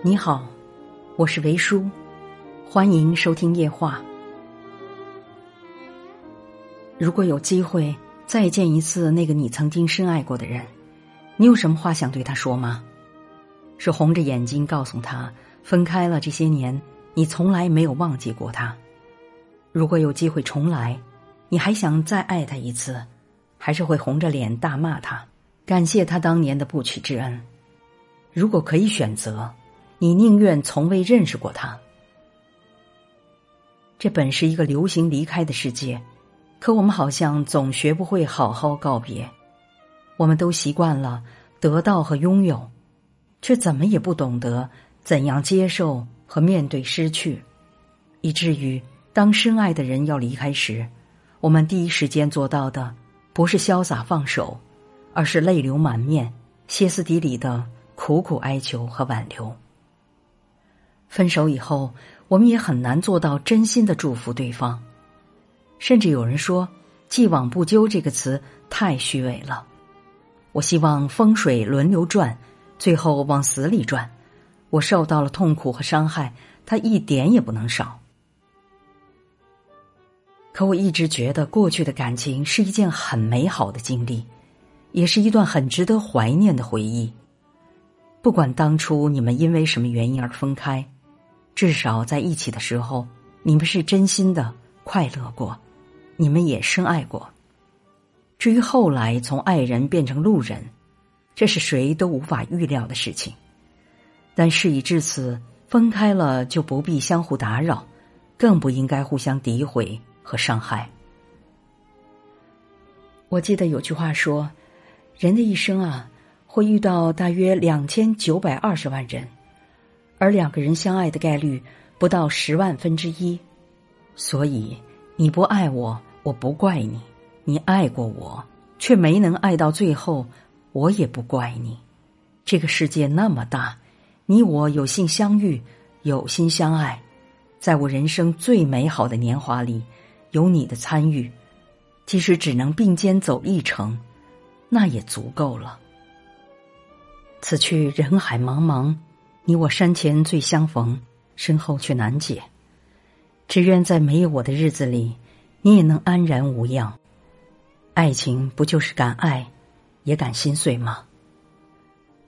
你好，我是维叔，欢迎收听夜话。如果有机会再见一次那个你曾经深爱过的人，你有什么话想对他说吗？是红着眼睛告诉他，分开了这些年，你从来没有忘记过他。如果有机会重来，你还想再爱他一次，还是会红着脸大骂他，感谢他当年的不娶之恩？如果可以选择。你宁愿从未认识过他。这本是一个流行离开的世界，可我们好像总学不会好好告别。我们都习惯了得到和拥有，却怎么也不懂得怎样接受和面对失去，以至于当深爱的人要离开时，我们第一时间做到的不是潇洒放手，而是泪流满面、歇斯底里的苦苦哀求和挽留。分手以后，我们也很难做到真心的祝福对方，甚至有人说“既往不咎”这个词太虚伪了。我希望风水轮流转，最后往死里转。我受到了痛苦和伤害，他一点也不能少。可我一直觉得过去的感情是一件很美好的经历，也是一段很值得怀念的回忆。不管当初你们因为什么原因而分开。至少在一起的时候，你们是真心的快乐过，你们也深爱过。至于后来从爱人变成路人，这是谁都无法预料的事情。但事已至此，分开了就不必相互打扰，更不应该互相诋毁和伤害。我记得有句话说：“人的一生啊，会遇到大约两千九百二十万人。”而两个人相爱的概率不到十万分之一，所以你不爱我，我不怪你；你爱过我，却没能爱到最后，我也不怪你。这个世界那么大，你我有幸相遇，有心相爱，在我人生最美好的年华里，有你的参与，即使只能并肩走一程，那也足够了。此去人海茫茫。你我山前最相逢，身后却难解。只愿在没有我的日子里，你也能安然无恙。爱情不就是敢爱，也敢心碎吗？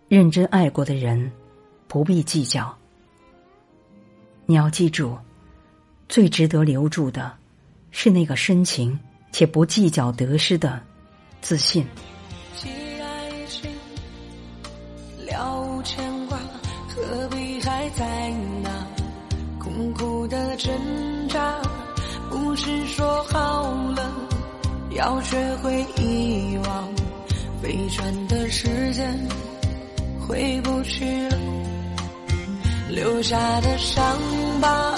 认真爱过的人，不必计较。你要记住，最值得留住的，是那个深情且不计较得失的自信。还在那苦苦的挣扎？不是说好了要学会遗忘？飞转的时间回不去了，留下的伤疤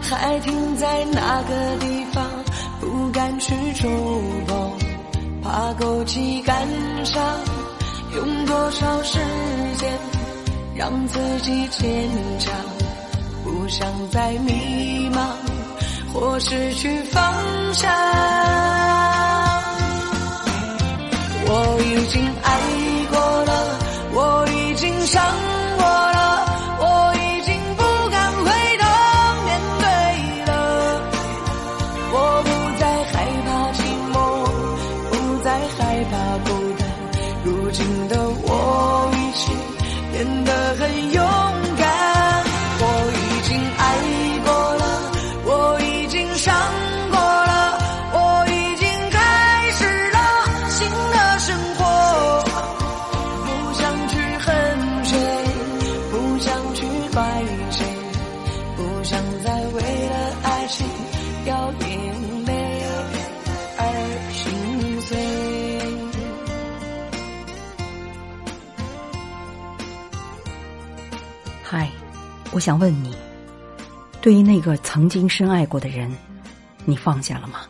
还停在那个地方，不敢去触碰，怕勾起感伤。用多少时间？让自己坚强，不想再迷茫或失去方向。真的很勇嗨，我想问你，对于那个曾经深爱过的人，你放下了吗？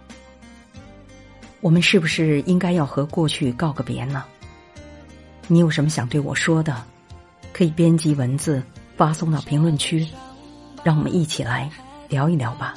我们是不是应该要和过去告个别呢？你有什么想对我说的？可以编辑文字发送到评论区，让我们一起来聊一聊吧。